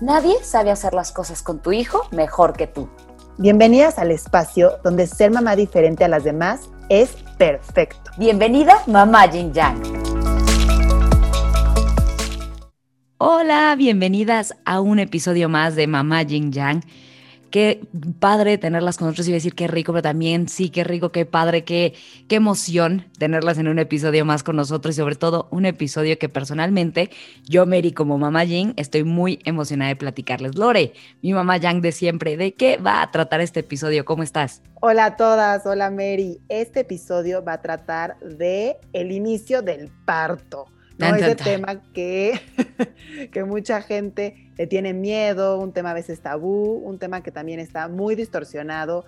Nadie sabe hacer las cosas con tu hijo mejor que tú. Bienvenidas al espacio donde ser mamá diferente a las demás es perfecto. Bienvenida, mamá Jin Yang. Hola, bienvenidas a un episodio más de Mamá Jing Yang. Qué padre tenerlas con nosotros, a decir qué rico, pero también sí, qué rico, qué padre, qué, qué emoción tenerlas en un episodio más con nosotros y sobre todo un episodio que personalmente yo, Mary, como Mamá Jing, estoy muy emocionada de platicarles. Lore, mi mamá Yang de siempre, ¿de qué va a tratar este episodio? ¿Cómo estás? Hola a todas, hola Mary. Este episodio va a tratar de el inicio del parto. ¿No? Ese tema que, que mucha gente le tiene miedo, un tema a veces tabú, un tema que también está muy distorsionado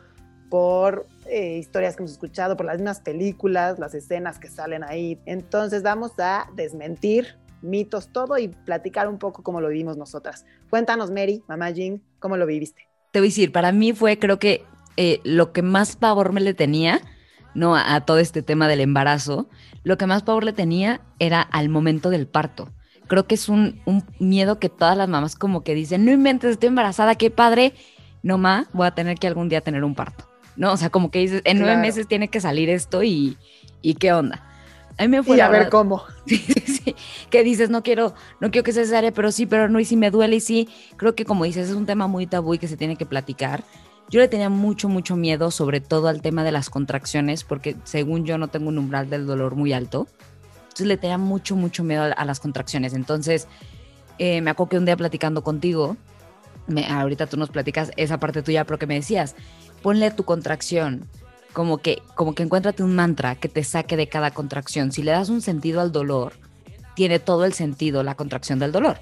por eh, historias que hemos escuchado, por las mismas películas, las escenas que salen ahí. Entonces vamos a desmentir mitos, todo y platicar un poco cómo lo vivimos nosotras. Cuéntanos, Mary, mamá Jean, ¿cómo lo viviste? Te voy a decir, para mí fue creo que eh, lo que más pavor me le tenía, ¿no? A, a todo este tema del embarazo, lo que más pavor le tenía era al momento del parto. Creo que es un, un miedo que todas las mamás como que dicen, no inventes, estoy embarazada, qué padre, no ma, voy a tener que algún día tener un parto. No, o sea, como que dices, en nueve Claro. meses tiene que salir esto y, y qué onda. A mí me fue Y a ver verdad- cómo. Sí, sí, sí. Que dices, no quiero, no quiero que sea cesárea, pero sí, pero no, y si me duele, y sí. Creo que como dices, es un tema muy tabú y que se tiene que platicar. Yo le tenía mucho, mucho miedo, sobre todo al tema de las contracciones, porque según yo no tengo un umbral del dolor muy alto. Entonces le tenía mucho, mucho miedo a, las contracciones. Entonces, eh, me acuerdo un día platicando contigo, me- ahorita tú nos platicas esa parte tuya, pero que me decías, ponle tu contracción, como que, como que encuéntrate un mantra que te saque de cada contracción. Si le das un sentido al dolor, tiene todo el sentido la contracción del dolor.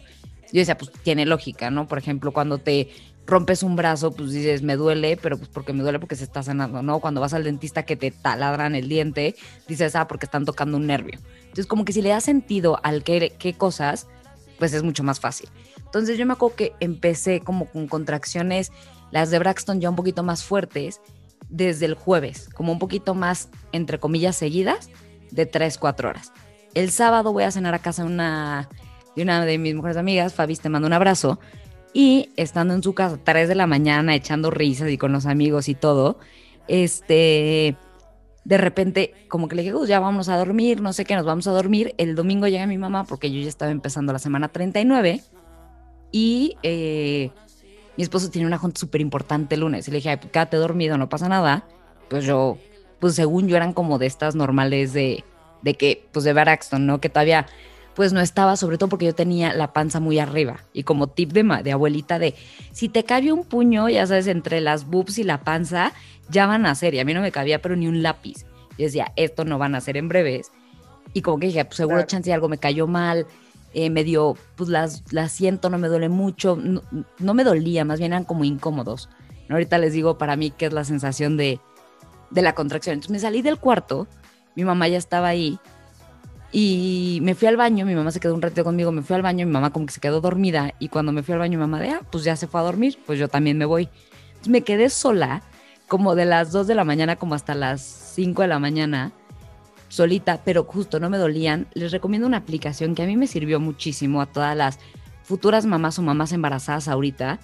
Yo decía, pues tiene lógica, ¿no? Por ejemplo, cuando te rompes un brazo, pues dices, me duele, pero pues porque me duele porque se está sanando, ¿no? Cuando vas al dentista que te taladran el diente, dices, ah, porque están tocando un nervio. Entonces, como que si le das sentido al qué, qué cosas, pues es mucho más fácil. Entonces, yo me acuerdo que empecé como con contracciones, las de Braxton ya un poquito más fuertes, desde el jueves, como un poquito más, entre comillas, seguidas, de 3, 4 horas. El sábado voy a cenar a casa una, de una de mis mejores amigas, Fabi, te mando un abrazo. Y estando en su casa, 3 de la mañana, echando risas y con los amigos y todo, este, de repente, como que le dije, "Gus, ya vamos a dormir, no sé qué, nos vamos a dormir. El domingo llega mi mamá porque yo ya estaba empezando la semana 39 y eh, mi esposo tiene una junta súper importante el lunes. Y le dije, "Ay, pues, quédate dormido, no pasa nada. Pues yo, pues según yo eran como de estas normales de, de que, pues de Braxton, ¿no? Que todavía, pues no estaba, sobre todo porque yo tenía la panza muy arriba. Y como tip de, ma- de abuelita de, si te cabe un puño, ya sabes, entre las boobs y la panza, ya van a ser. Y a mí no me cabía, pero ni un lápiz. Yo decía, esto no van a ser en breves. Y como que dije, pues seguro Claro. chance algo me cayó mal, eh, me dio, pues las, las siento, no me duele mucho, no, no me dolía, más bien eran como incómodos. ¿no? Ahorita les digo para mí qué es la sensación de, de la contracción. Entonces me salí del cuarto, mi mamá ya estaba ahí y me fui al baño, mi mamá se quedó un ratito conmigo, me fui al baño, mi mamá como que se quedó dormida y cuando me fui al baño mi mamá de, ah, pues ya se fue a dormir, pues yo también me voy. Entonces me quedé sola como de las 2 de la mañana como hasta las 5 de la mañana solita, pero justo no me dolían. Les recomiendo una aplicación que a mí me sirvió muchísimo a todas las futuras mamás o mamás embarazadas ahorita,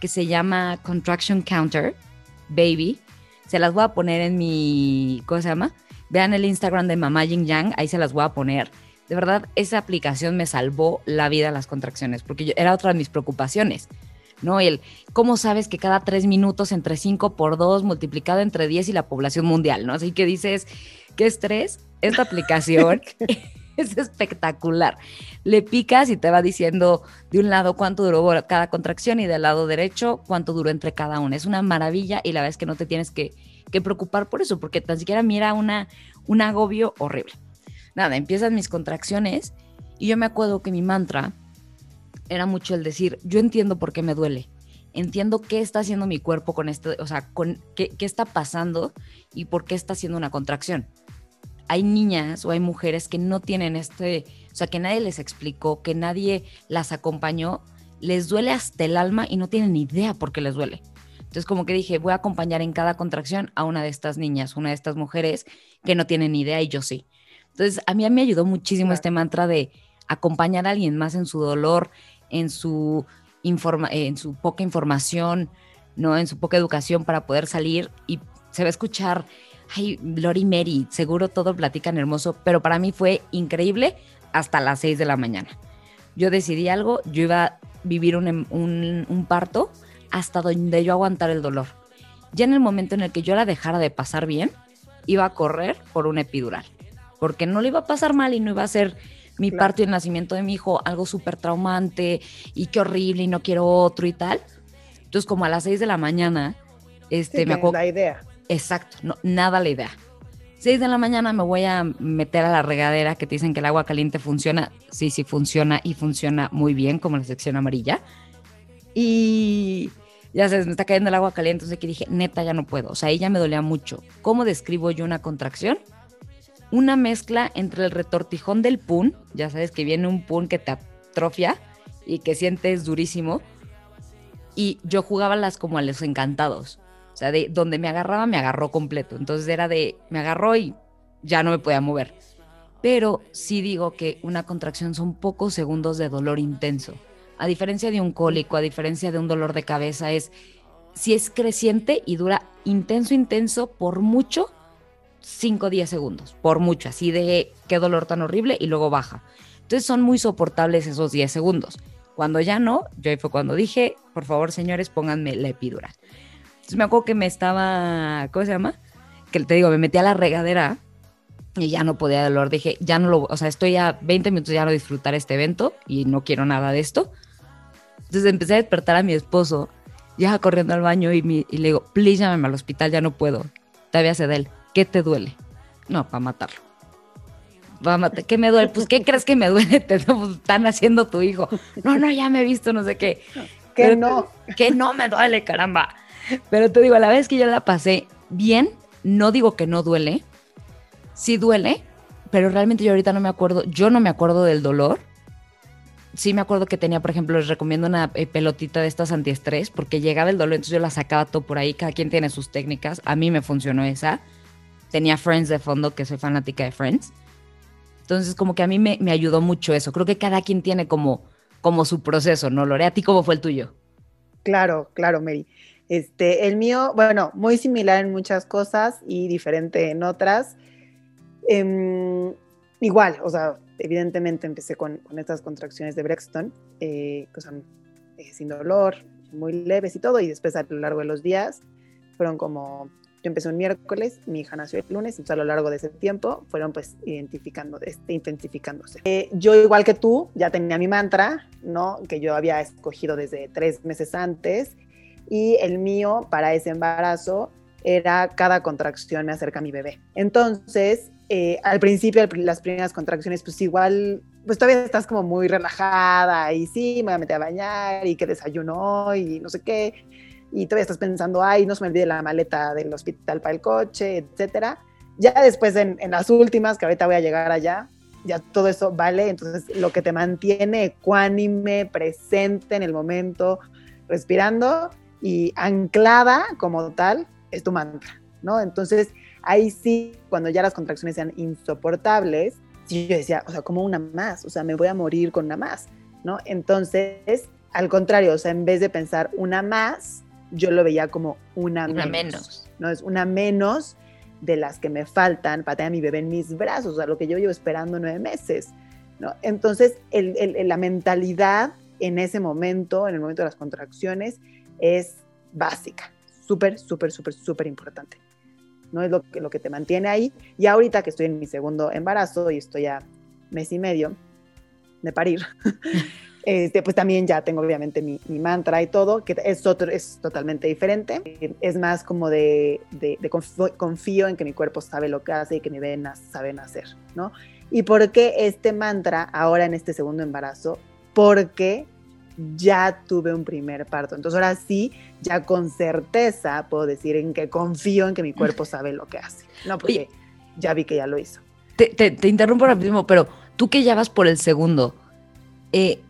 que se llama Contraction Counter Baby. Se las voy a poner en mi, ¿cómo se llama? Vean el Instagram de Mamá Jing Yang, ahí se las voy a poner. De verdad, esa aplicación me salvó la vida las contracciones, porque yo- era otra de mis preocupaciones. ¿no? El cómo sabes que cada tres minutos entre 5 por 2 multiplicado entre 10 y la población mundial, ¿no? Así que dices, qué estrés, esta aplicación es espectacular. Le picas y te va diciendo de un lado cuánto duró cada contracción y del lado derecho cuánto duró entre cada una. Es una maravilla y la verdad es que no te tienes que, que preocupar por eso, porque tan siquiera mira una, un agobio horrible. Nada, empiezan mis contracciones y yo me acuerdo que mi mantra era mucho el decir, yo entiendo por qué me duele entiendo qué está haciendo mi cuerpo con esto, o sea, con qué, qué está pasando y por qué está haciendo una contracción. Hay niñas o hay mujeres que no tienen este, o sea, que nadie les explicó, que nadie las acompañó, les duele hasta el alma y no tienen idea por qué les duele. Entonces, como que dije, voy a acompañar en cada contracción a una de estas niñas, una de estas mujeres que no tienen idea y yo sí. Entonces, a mí me ayudó muchísimo este mantra de acompañar a alguien más en su dolor, en su, informa en su poca información, ¿no? En su poca educación para poder salir y se va a escuchar, ay, Lori Mary, seguro todo platican hermoso, pero para mí fue increíble hasta las 6 de la mañana. Yo decidí algo, yo iba a vivir un, un, un parto hasta donde yo aguantar el dolor. Ya en el momento en el que yo la dejara de pasar bien, iba a correr por un epidural, porque no le iba a pasar mal y no iba a ser mi parto y el nacimiento de mi hijo algo súper traumante y qué horrible y no quiero otro y tal. Entonces, como a las 6 de la mañana, este, me acuerdo. La idea. Exacto, no, nada la idea. 6 de la mañana me voy a meter a la regadera que te dicen que el agua caliente funciona. Sí, sí funciona y funciona muy bien, como la sección amarilla. Y ya sabes, me está cayendo el agua caliente, entonces que dije, neta, ya no puedo. O sea, ella me dolía mucho. ¿Cómo describo yo una contracción? Una mezcla entre el retortijón del pun, ya sabes que viene un pun que te atrofia y que sientes durísimo. Y yo jugaba las como a los encantados. O sea, de donde me agarraba, me agarró completo. Entonces era de, me agarró y ya no me podía mover. Pero sí digo que una contracción son pocos segundos de dolor intenso a diferencia de un cólico, a diferencia de un dolor de cabeza, es si es creciente y dura intenso, intenso, por mucho, 5 o 10 segundos, por mucho, así de qué dolor tan horrible y luego baja. Entonces son muy soportables esos 10 segundos. Cuando ya no, yo ahí fue cuando dije, por favor señores, pónganme la epidural. Entonces me acuerdo que me estaba, ¿cómo se llama? Que te digo, me metí a la regadera y ya no podía dolor. Dije, ya no lo, o sea, estoy a 20 minutos ya no disfrutar este evento y no quiero nada de esto. Entonces empecé a despertar a mi esposo, ya corriendo al baño y, le digo, please llámame al hospital, ya no puedo. Todavía se de él, ¿qué te duele? No, para matarlo. Va a matar. ¿Qué me duele? Pues, ¿qué crees que me duele? Te están haciendo tu hijo. No, no, ya me he visto, no sé qué. Que no. Que no me duele, caramba. Pero te digo, a la vez que yo la pasé bien, no digo que no duele. Sí duele, pero realmente yo ahorita no me acuerdo, yo no me acuerdo del dolor sí me acuerdo que tenía, por ejemplo, les recomiendo una eh, pelotita de estas antiestrés, porque llegaba el dolor, entonces yo la sacaba todo por ahí, cada quien tiene sus técnicas, a mí me funcionó esa. Tenía Friends de fondo, que soy fanática de Friends. Entonces, como que a mí me, me ayudó mucho eso. Creo que cada quien tiene como, como su proceso, ¿no, Lore? ¿A ti cómo fue el tuyo? Claro, claro, Mary. Este, el mío, bueno, muy similar en muchas cosas y diferente en otras. Em, igual, o sea, evidentemente empecé con, estas contracciones de Brexton, eh, que son eh, sin dolor, muy leves y todo, y después a lo largo de los días fueron como, yo empecé un miércoles, mi hija nació el lunes, entonces a lo largo de ese tiempo fueron pues identificando, este, intensificándose. Eh, yo igual que tú, ya tenía mi mantra, ¿no? Que yo había escogido desde tres meses antes, y el mío para ese embarazo era cada contracción me acerca a mi bebé. Entonces, eh, al principio, las primeras contracciones, pues igual, pues todavía estás como muy relajada y sí, me voy a meter a bañar y que desayuno y no sé qué. Y todavía estás pensando, ay, no se me olvide la maleta del hospital para el coche, etcétera. Ya después, en, en las últimas, que ahorita voy a llegar allá, ya todo eso vale. Entonces, lo que te mantiene ecuánime, presente en el momento, respirando y anclada como tal, es tu mantra, ¿no? Entonces, Ahí sí, cuando ya las contracciones sean insoportables, yo decía, o sea, como una más, o sea, me voy a morir con una más, ¿no? Entonces, al contrario, o sea, en vez de pensar una más, yo lo veía como una, menos, ¿no? Es una menos de las que me faltan para tener a mi bebé en mis brazos, o sea, lo que yo llevo esperando nueve meses, ¿no? Entonces, la mentalidad en ese momento, en el momento de las contracciones, es básica, súper, súper, súper, súper importante. ¿No? Es lo que, lo que te mantiene ahí. Y ahorita que estoy en mi segundo embarazo y estoy a mes y medio de parir, este, pues también ya tengo obviamente mi, mantra y todo, que es, otro, es totalmente diferente. Es más como de, de, confío en que mi cuerpo sabe lo que hace y que mi venas saben hacer, ¿no? ¿Y por qué este mantra ahora en este segundo embarazo? Porque ya tuve un primer parto. Entonces ahora sí, ya con certeza puedo decir en que confío en que mi cuerpo sabe lo que hace. No, porque ya vi que ya lo hizo. Te, te, interrumpo rapidísimo, pero tú que ya vas por el segundo, eh,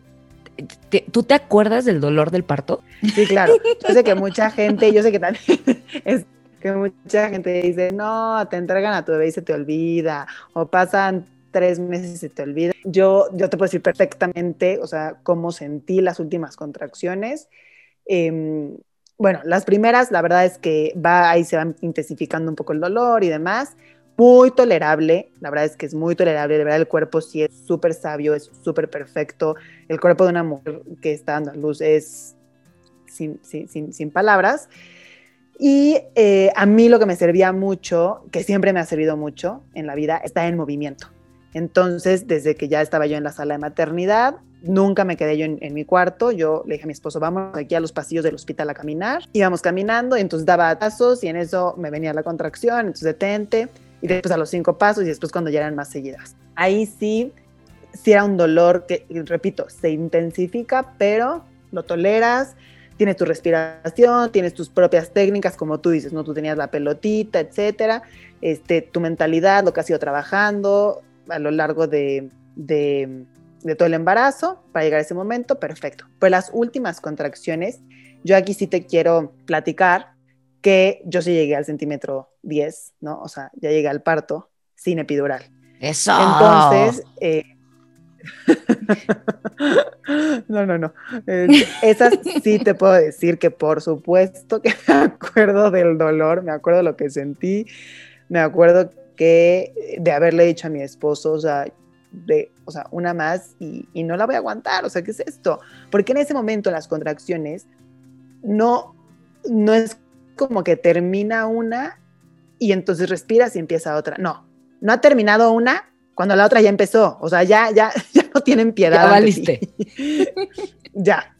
¿tú te acuerdas del dolor del parto? Sí, claro. Yo sé que mucha gente, yo sé que también es que mucha gente dice, no, te entregan a tu bebé y se te olvida, o pasan tres meses se te olvida. Yo, yo te puedo decir perfectamente, o sea, cómo sentí las últimas contracciones. Em, bueno, las primeras, la verdad es que va, ahí se va intensificando un poco el dolor y demás. Muy tolerable, la verdad es que es muy tolerable, de verdad el cuerpo sí es súper sabio, es súper perfecto. El cuerpo de una mujer que está dando a luz es sin, sin, sin palabras. Y eh, a mí lo que me servía mucho, que siempre me ha servido mucho en la vida, está en movimiento. Entonces, desde que ya estaba yo en la sala de maternidad, nunca me quedé yo en, mi cuarto. Yo le dije a mi esposo, vamos aquí a los pasillos del hospital a caminar. Íbamos caminando y entonces daba pasos y en eso me venía la contracción, entonces detente y después a los cinco pasos y después cuando ya eran más seguidas. Ahí sí, sí era un dolor que, repito, se intensifica, pero lo toleras, tienes tu respiración, tienes tus propias técnicas, como tú dices, ¿no? Tú tenías la pelotita, etcétera, este, tu mentalidad, lo que has ido trabajando a lo largo de, de, todo el embarazo para llegar a ese momento, perfecto. Pues las últimas contracciones, yo aquí sí te quiero platicar que yo sí llegué al centímetro 10, ¿no? O sea, ya llegué al parto sin epidural. Eso. Entonces, eh, no, no, no. esas sí te puedo decir que por supuesto que me acuerdo del dolor, me acuerdo lo que sentí, me acuerdo que de haberle dicho a mi esposo, o sea, de, o sea, una más y, y, no la voy a aguantar, o sea, ¿qué es esto? Porque en ese momento las contracciones no, no es como que termina una y entonces respiras y empieza otra, no, no ha terminado una cuando la otra ya empezó, o sea, ya, ya, ya no tienen piedad. Ya valiste. ya.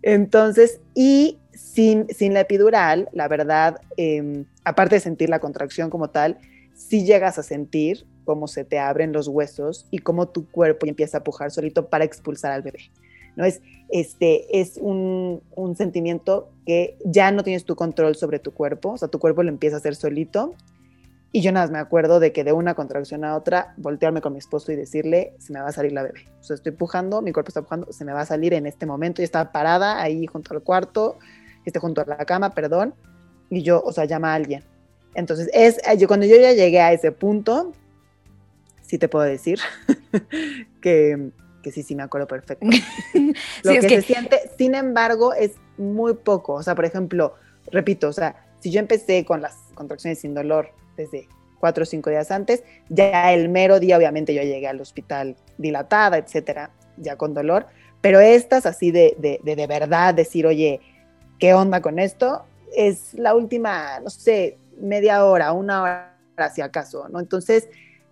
Entonces, y sin, sin la epidural, la verdad, em, aparte de sentir la contracción como tal, sí llegas a sentir cómo se te abren los huesos y cómo tu cuerpo empieza a pujar solito para expulsar al bebé. ¿no? Es, este, es un, un, sentimiento que ya no tienes tu control sobre tu cuerpo, o sea, tu cuerpo lo empieza a hacer solito y yo nada más me acuerdo de que de una contracción a otra, voltearme con mi esposo y decirle, se me va a salir la bebé. O sea, estoy pujando, mi cuerpo está pujando, se me va a salir en este momento. Y estaba parada ahí junto al cuarto, este, junto a la cama, perdón. Y yo, o sea, llama a alguien. Entonces, es, eh, yo, cuando yo ya llegué a ese punto, sí te puedo decir que, que sí, sí me acuerdo perfecto. Lo que, que se siente, sin embargo, es muy poco. O sea, por ejemplo, repito, o sea, si yo empecé con las contracciones sin dolor desde cuatro o cinco días antes. Ya el mero día, obviamente, yo llegué al hospital dilatada, etcétera, ya con dolor. Pero estas, así de, de, de, verdad, decir, oye, ¿qué onda con esto? Es la última, no sé, media hora, una hora, si acaso, ¿no? Entonces,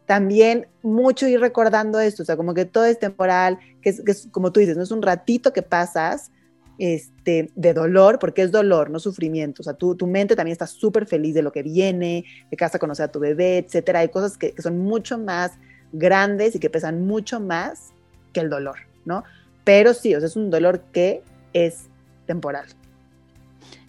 también mucho ir recordando esto, o sea, como que todo es temporal, que es, como tú dices, no es un ratito que pasas, este, de dolor, porque es dolor, no sufrimiento. O sea, tu, tu mente también está súper feliz de lo que viene, de que vas a conocer a tu bebé, etcétera. Hay cosas que, que, son mucho más grandes y que pesan mucho más que el dolor, ¿no? Pero sí, o sea, es un dolor que es temporal.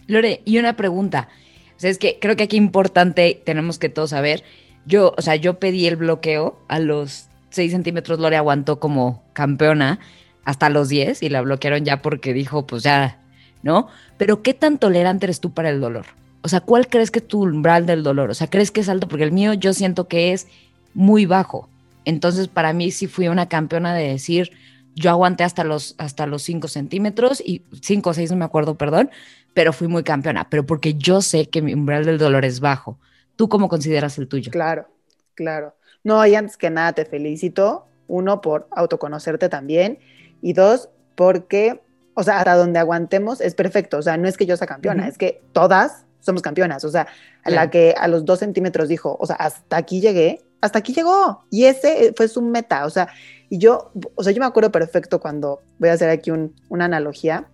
Lore, y una pregunta. O sea, es que creo que aquí importante, tenemos que todos saber. Yo, o sea, yo pedí el bloqueo a los 6 centímetros, Lore aguantó como campeona hasta los 10 y la bloquearon ya porque dijo, pues ya, ¿no? Pero ¿qué tan tolerante eres tú para el dolor? O sea, ¿cuál crees que es tu umbral del dolor? O sea, ¿crees que es alto? Porque el mío yo siento que es muy bajo. Entonces, para mí sí fui una campeona de decir, yo aguanté hasta los, hasta los 5 centímetros y 5 o 6, no me acuerdo, perdón, pero fui muy campeona, pero porque yo sé que mi umbral del dolor es bajo. ¿Tú cómo consideras el tuyo? Claro, claro. No, y antes que nada te felicito, uno, por autoconocerte también y dos, porque, o sea, hasta donde aguantemos es perfecto. O sea, no es que yo sea campeona, es que todas somos campeonas. O sea, a la que a los dos centímetros dijo, o sea, hasta aquí llegué, hasta aquí llegó. Y ese fue su meta. O sea, y yo, o sea, yo me acuerdo perfecto cuando, voy a hacer aquí una analogía,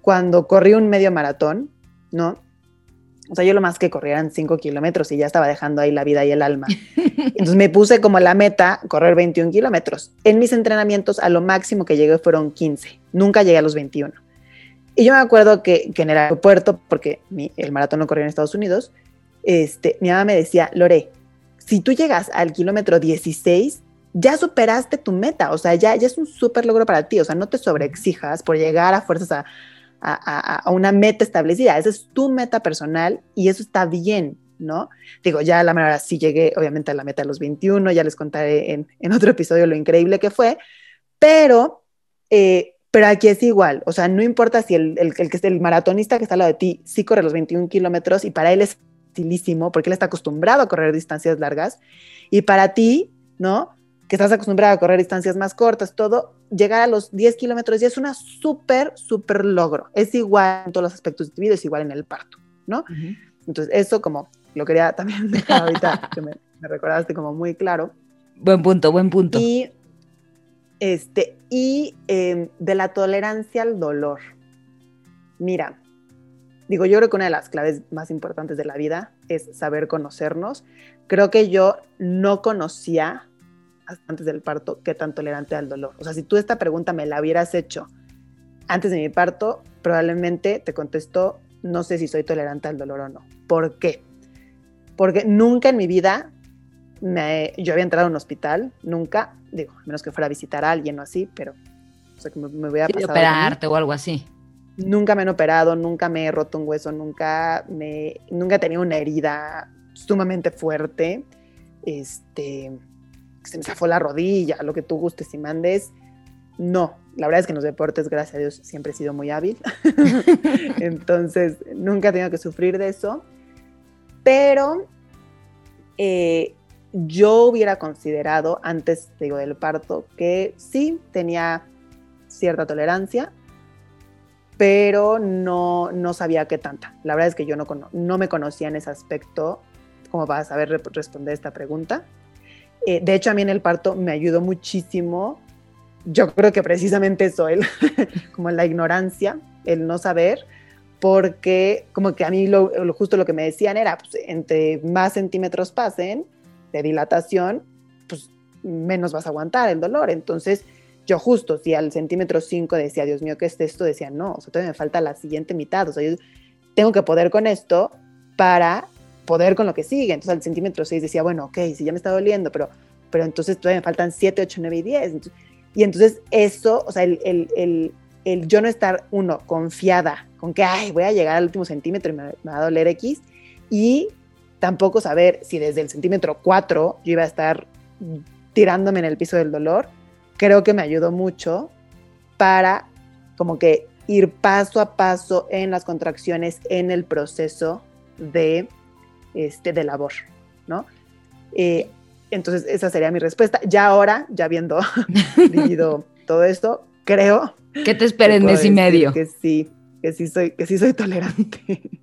cuando corrí un medio maratón, ¿no? O sea, yo lo más que corría eran 5 kilómetros y ya estaba dejando ahí la vida y el alma. Entonces me puse como la meta correr 21 kilómetros. En mis entrenamientos a lo máximo que llegué fueron 15. Nunca llegué a los 21. Y yo me acuerdo que, en el aeropuerto, porque el maratón lo corría en Estados Unidos, este, mi mamá me decía, Lore, si tú llegas al kilómetro 16, ya superaste tu meta, o sea, ya, ya es un súper logro para ti, o sea, no te sobreexijas por llegar a fuerzas a, a, una meta establecida, esa es tu meta personal y eso está bien, ¿no? Digo, ya la manera sí llegué, obviamente, a la meta de los 21, ya les contaré en, en otro episodio lo increíble que fue, pero, eh, pero aquí es igual, o sea, no importa si el, el, el, el maratonista que está al lado de ti sí corre los 21 kilómetros y para él es facilísimo porque él está acostumbrado a correr distancias largas y para ti, ¿no? Que estás acostumbrado a correr distancias más cortas, todo, llegar a los 10 kilómetros ya es una súper, súper logro. Es igual en todos los aspectos de tu vida, es igual en el parto, ¿no? Entonces, eso como lo quería también dejar ahorita, que me, recordaste como muy claro. Buen punto, buen punto. Y, este, y em, de la tolerancia al dolor. Mira, digo, yo creo que una de las claves más importantes de la vida es saber conocernos. Creo que yo no conocía antes del parto, qué tan tolerante al dolor. O sea, si tú esta pregunta me la hubieras hecho antes de mi parto, probablemente te contesto, no sé si soy tolerante al dolor o no. ¿Por qué? Porque nunca en mi vida me, yo había entrado a un hospital, nunca, digo, a menos que fuera a visitar a alguien o así, pero o sea, que me, voy a pasar. operarte o algo así. Nunca me han operado, nunca me he roto un hueso, nunca me, nunca he tenido una herida sumamente fuerte. Este, se me zafó la rodilla, lo que tú gustes y mandes. No, la verdad es que en los deportes, gracias a Dios, siempre he sido muy hábil. Entonces, nunca he tenido que sufrir de eso. Pero eh, yo hubiera considerado antes digo, del parto que sí tenía cierta tolerancia, pero no, no sabía qué tanta. La verdad es que yo no, no me conocía en ese aspecto como para saber responder esta pregunta. Eh, de hecho, a mí en el parto me ayudó muchísimo. Yo creo que precisamente eso, el, como la ignorancia, el no saber, porque como que a mí lo, justo lo que me decían era, pues, entre más centímetros pasen de dilatación, pues menos vas a aguantar el dolor. Entonces, yo justo, si al centímetro 5 decía, Dios mío, ¿qué es esto? Decía, no, o sea, todavía me falta la siguiente mitad, o sea, yo tengo que poder con esto para poder con lo que sigue. Entonces al centímetro 6 decía, bueno, ok, si ya me está doliendo, pero, pero entonces todavía me faltan 7, 8, 9 y 10. y entonces eso, o sea, el, el, el, yo no estar, uno, confiada con que, ay, voy a llegar al último centímetro y me, va a doler X, y tampoco saber si desde el centímetro 4 yo iba a estar tirándome en el piso del dolor, creo que me ayudó mucho para como que ir paso a paso en las contracciones, en el proceso de este, de labor, ¿no? Eh, entonces, esa sería mi respuesta. Ya ahora, ya habiendo vivido todo esto, creo. ¿Qué te espera en mes y medio? Que sí, que sí soy, que sí soy tolerante.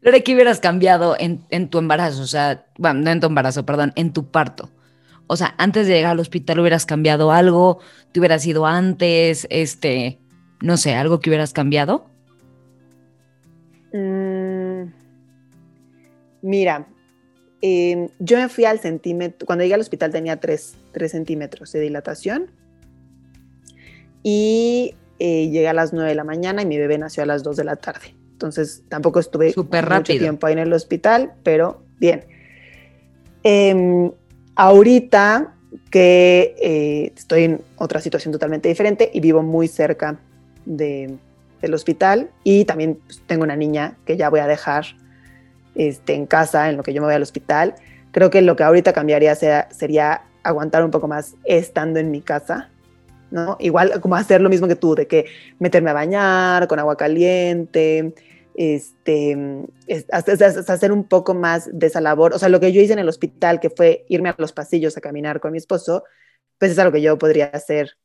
Lore, ¿qué hubieras cambiado en, en, tu embarazo? O sea, bueno, no en tu embarazo, perdón, en tu parto. O sea, antes de llegar al hospital hubieras cambiado algo, te hubieras ido antes, este, no sé, algo que hubieras cambiado. Mm, Mira, em, yo me fui al centímetro, cuando llegué al hospital tenía 3, centímetros de dilatación y eh, llegué a las 9 de la mañana y mi bebé nació a las 2 de la tarde. Entonces tampoco estuve mucho tiempo ahí en el hospital, pero bien. Em, ahorita que eh, estoy en otra situación totalmente diferente y vivo muy cerca del hospital y también pues, tengo una niña que ya voy a dejar este, en casa, en lo que yo me voy al hospital. Creo que lo que ahorita cambiaría sería aguantar un poco más estando en mi casa, ¿no? Igual como hacer lo mismo que tú, de que meterme a bañar con agua caliente, este, hacer un poco más de esa labor. O sea, lo que yo hice en el hospital, que fue irme a los pasillos a caminar con mi esposo, pues es algo que yo podría hacer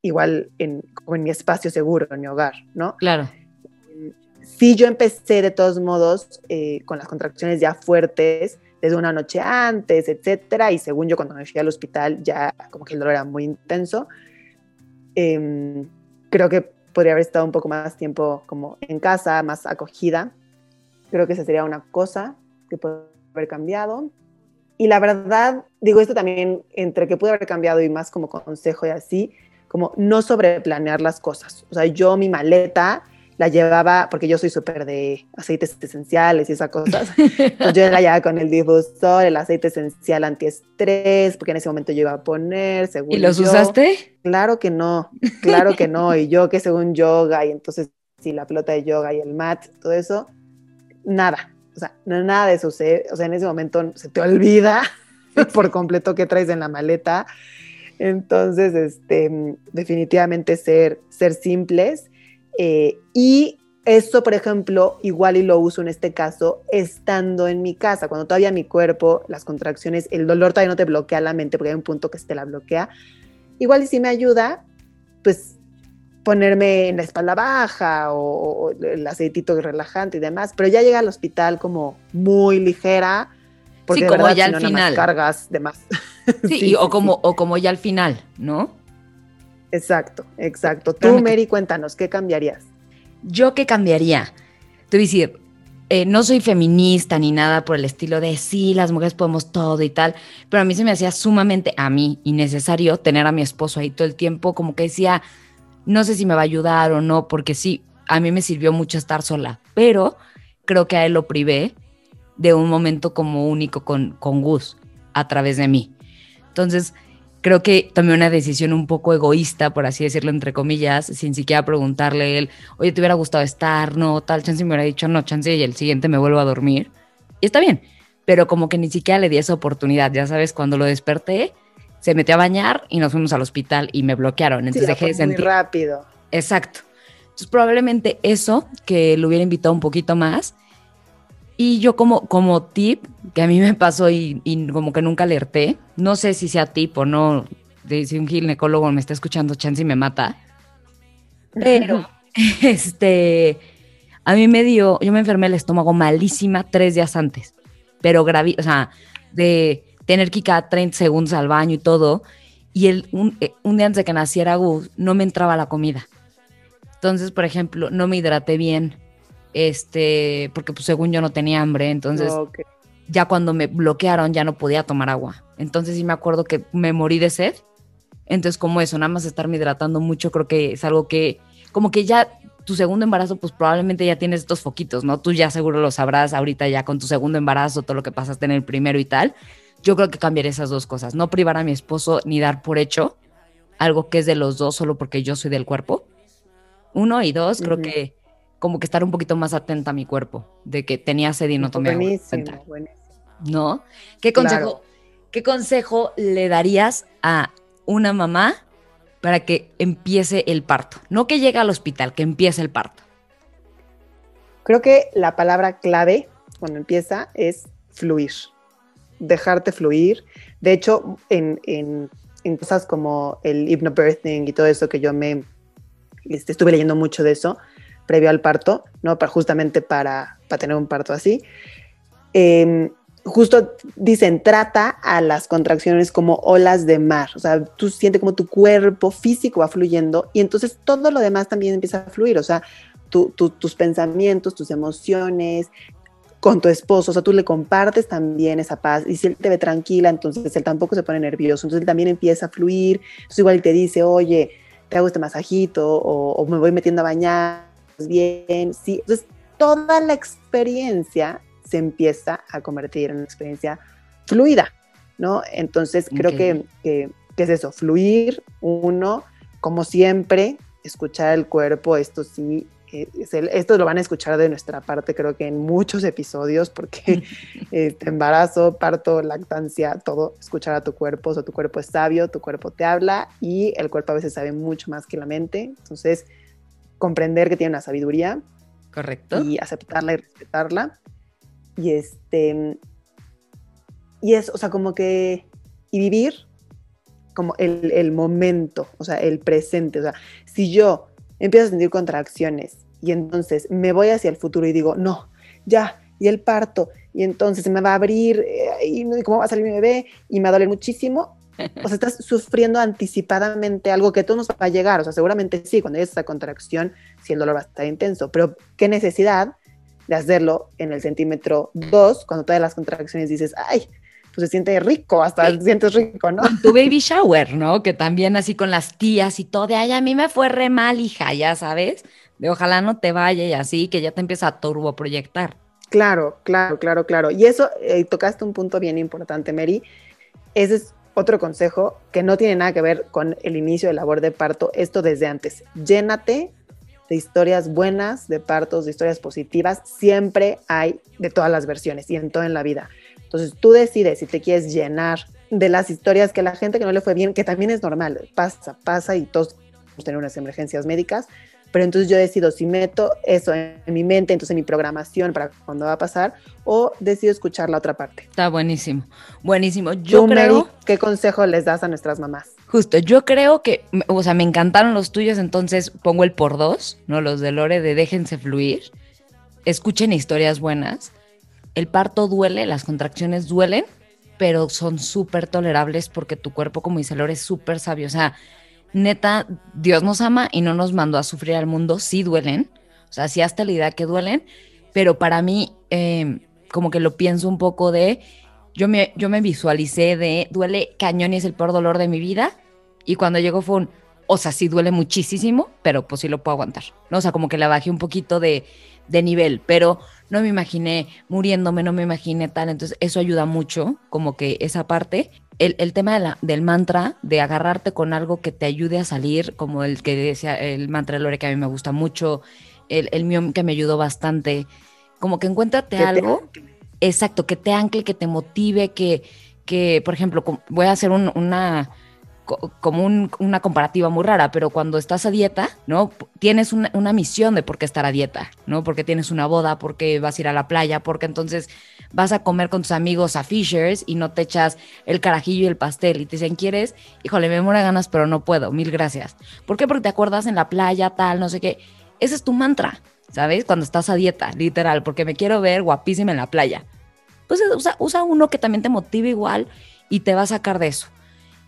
igual en, como en mi espacio seguro, en mi hogar, ¿no? Claro sí yo empecé de todos modos eh, con las contracciones ya fuertes desde una noche antes, etcétera, y según yo cuando me fui al hospital ya como que el dolor era muy intenso. Em, creo que podría haber estado un poco más tiempo como en casa, más acogida. Creo que esa sería una cosa que puede haber cambiado. Y la verdad, digo esto también entre que puede haber cambiado y más como consejo y así, como no sobreplanear las cosas. O sea, yo mi maleta la llevaba, porque yo soy súper de aceites esenciales y esas cosas, pues yo la llevaba con el difusor, el aceite esencial antiestrés, porque en ese momento yo iba a poner, según ¿Y los usaste? Claro que no, claro que no, y yo que según yoga, y entonces sí, la pelota de yoga y el mat, todo eso, nada, o sea, nada de eso, o sea, en ese momento se te olvida por completo qué traes en la maleta, entonces, este, definitivamente ser, ser simples, eh, y eso, por ejemplo, igual y lo uso en este caso estando en mi casa, cuando todavía mi cuerpo, las contracciones, el dolor todavía no te bloquea la mente porque hay un punto que se te la bloquea. Igual y si me ayuda, pues ponerme en la espalda baja o, el aceitito relajante y demás, pero ya llega al hospital como muy ligera. Porque sí, como ya al final. Cargas de más. Sí, o, como, o como ya al final, ¿no? Exacto, exacto. Tú, Mary, cuéntanos, ¿qué cambiarías? ¿Yo qué cambiaría? Te voy a decir, eh, no soy feminista ni nada por el estilo de sí, las mujeres podemos todo y tal, pero a mí se me hacía sumamente, a mí, innecesario tener a mi esposo ahí todo el tiempo, como que decía, no sé si me va a ayudar o no, porque sí, a mí me sirvió mucho estar sola, pero creo que a él lo privé de un momento como único con, con Gus a través de mí. Entonces, creo que tomé una decisión un poco egoísta, por así decirlo, entre comillas, sin siquiera preguntarle a él, oye, ¿te hubiera gustado estar? No, tal chance me hubiera dicho, no, chance, y el siguiente me vuelvo a dormir. Y está bien, pero como que ni siquiera le di esa oportunidad, ya sabes, cuando lo desperté, se metió a bañar y nos fuimos al hospital y me bloquearon. Entonces dejé de sentir. Muy rápido. Exacto. Entonces probablemente eso, que lo hubiera invitado un poquito más. Y yo como, como tip, que a mí me pasó y, como que nunca alerté, no sé si sea tip o no, de, si un ginecólogo me está escuchando, chance y me mata. Pero, este, a mí me dio, yo me enfermé el estómago malísima tres días antes, pero grave, o sea, de tener que ir cada 30 segundos al baño y todo. Y el, un, eh, un día antes de que naciera Gus, no me entraba la comida. Entonces, por ejemplo, no me hidraté bien, este, porque pues según yo no tenía hambre, entonces ya cuando me bloquearon ya no podía tomar agua. Entonces sí me acuerdo que me morí de sed. Entonces como eso, nada más estarme hidratando mucho, creo que es algo que como que ya tu segundo embarazo, pues probablemente ya tienes estos foquitos, ¿no? Tú ya seguro lo sabrás ahorita ya con tu segundo embarazo, todo lo que pasaste en el primero y tal yo creo que cambiaré esas dos cosas. No privar a mi esposo ni dar por hecho algo que es de los dos solo porque yo soy del cuerpo. Uno y dos, creo que como que estar un poquito más atenta a mi cuerpo, de que tenía sed y no tomé buenísimo, ¿No? ¿Qué consejo, ¿Qué consejo le darías a una mamá para que empiece el parto? No que llegue al hospital, que empiece el parto. Creo que la palabra clave cuando empieza es fluir dejarte fluir. De hecho, en, en, cosas como el hypnobirthing y todo eso que yo me este, estuve leyendo mucho de eso previo al parto, ¿no? Para, justamente para, para tener un parto así. Em, justo dicen, trata a las contracciones como olas de mar, o sea, tú sientes como tu cuerpo físico va fluyendo y entonces todo lo demás también empieza a fluir, o sea, tus pensamientos, tus emociones, con tu esposo, o sea, tú le compartes también esa paz y si él te ve tranquila, entonces él tampoco se pone nervioso, entonces él también empieza a fluir, entonces igual te dice, oye, te hago este masajito o, me voy metiendo a bañar bien, sí, entonces toda la experiencia se empieza a convertir en una experiencia fluida, ¿no? Entonces creo que, que, que es eso, fluir, uno, como siempre, escuchar el cuerpo, esto sí, esto lo van a escuchar de nuestra parte, creo que en muchos episodios, porque este, embarazo, parto, lactancia, todo, escuchar a tu cuerpo, o sea, tu cuerpo es sabio, tu cuerpo te habla y el cuerpo a veces sabe mucho más que la mente. Entonces, comprender que tiene una sabiduría. Correcto. Y aceptarla y respetarla. Y este. Y es, o sea, como que. Y vivir como el, el momento, o sea, el presente. O sea, si yo empiezo a sentir contracciones y entonces me voy hacia el futuro y digo, no, ya, y el parto, y entonces se me va a abrir, eh, y cómo va a salir mi bebé, y me va a doler muchísimo. O sea, estás sufriendo anticipadamente algo que tú no va a llegar. O sea, seguramente sí, cuando hay esa contracción, sí el dolor va a estar intenso, pero qué necesidad de hacerlo en el centímetro 2, cuando todas las contracciones dices, ay, pues se siente rico, hasta Sí. te sientes rico, ¿no? Con tu baby shower, ¿no? Que también así con las tías y todo, de ay, a mí me fue re mal, hija, ya sabes. De ojalá no te vaya y así, que ya te empieza a turboproyectar. Claro, claro, claro, claro. Y eso, eh, tocaste un punto bien importante, Mary. Ese es otro consejo que no tiene nada que ver con el inicio de labor de parto, esto desde antes. Llénate de historias buenas, de partos, de historias positivas. Siempre hay de todas las versiones y en todo en la vida. Entonces tú decides si te quieres llenar de las historias que la gente que no le fue bien, que también es normal, pasa, pasa y todos tener unas emergencias médicas, pero entonces yo decido si meto eso en mi mente, entonces en mi programación para cuando va a pasar, o decido escuchar la otra parte. Está buenísimo. Buenísimo. Yo creo, Mary, ¿qué consejo les das a nuestras mamás? justo, yo creo que, o sea, me encantaron los tuyos, entonces pongo el por dos, ¿no? Los de Lore de déjense fluir. Escuchen historias buenas. El parto duele, las contracciones duelen, pero son súper tolerables porque tu cuerpo, como dice Lore, es súper sabio. O sea, neta, Dios nos ama y no nos mandó a sufrir al mundo, sí duelen. O sea, sí hasta la idea que duelen, pero para mí, eh, como que lo pienso un poco de, yo me, yo me visualicé de, duele cañón y es el peor dolor de mi vida. Y cuando llegó fue un, o sea, sí duele muchísimo, pero pues sí lo puedo aguantar. ¿no? O sea, como que la bajé un poquito de, de nivel, pero no me imaginé muriéndome, no me imaginé tal. Entonces, eso ayuda mucho, como que esa parte. El, el tema de la- del mantra, de agarrarte con algo que te ayude a salir, como el que decía el mantra de Lore, que a mí me gusta mucho, el, el mío que me ayudó bastante. Como que encuéntrate Que te algo. Exacto, que te ancle, que te motive, que, que por ejemplo, voy a hacer un- una, como un- una comparativa muy rara, pero cuando estás a dieta, ¿no? Tienes una, misión de por qué estar a dieta, ¿no? Porque tienes una boda, porque vas a ir a la playa, porque entonces vas a comer con tus amigos a Fishers y no te echas el carajillo y el pastel y te dicen, ¿quieres? Híjole, me muero ganas, pero no puedo, mil gracias. ¿Por qué? Porque te acuerdas en la playa, tal, no sé qué. Ese es tu mantra, ¿sabes? Cuando estás a dieta, literal, porque me quiero ver guapísima en la playa. Pues usa, usa uno que también te motive igual y te va a sacar de eso.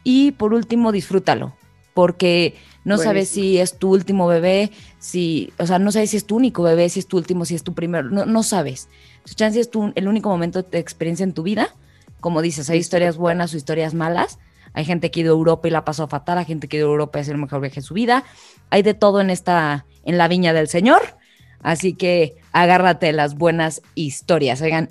Y por último, disfrútalo, porque no sabes si es tu último bebé, si, o sea, no sabes si es tu único bebé, si es tu último, si es tu primero, no, no sabes. Su chance es tu, el único momento de experiencia en tu vida. Como dices, hay historias buenas o historias malas. Hay gente que ha ido a Europa y la pasó fatal, hay gente que ha ido a Europa y es el mejor viaje de su vida. Hay de todo en esta, en la viña del Señor. Así que agárrate las buenas historias. Oigan,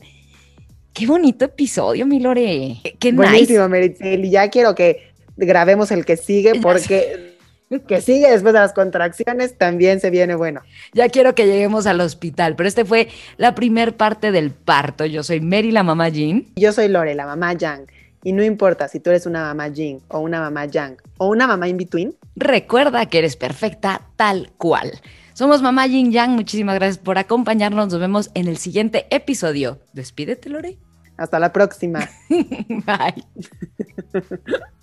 qué bonito episodio, mi Lore. Qué- nice. Buenísimo, Meritzel. Y ya quiero que grabemos el que sigue porque que sigue después de las contracciones también se viene bueno. Ya quiero que lleguemos al hospital, pero este fue la primer parte del parto. Yo soy Mary, la mamá Jean. Yo soy Lore, la mamá Yang. Y no importa si tú eres una mamá Jing o una mamá Yang o una mamá in between, Recuerda que eres perfecta tal cual. Somos mamá Yin Yang. Muchísimas gracias por acompañarnos. Nos vemos en el siguiente episodio. Despídete, Lore. hasta la próxima. Bye.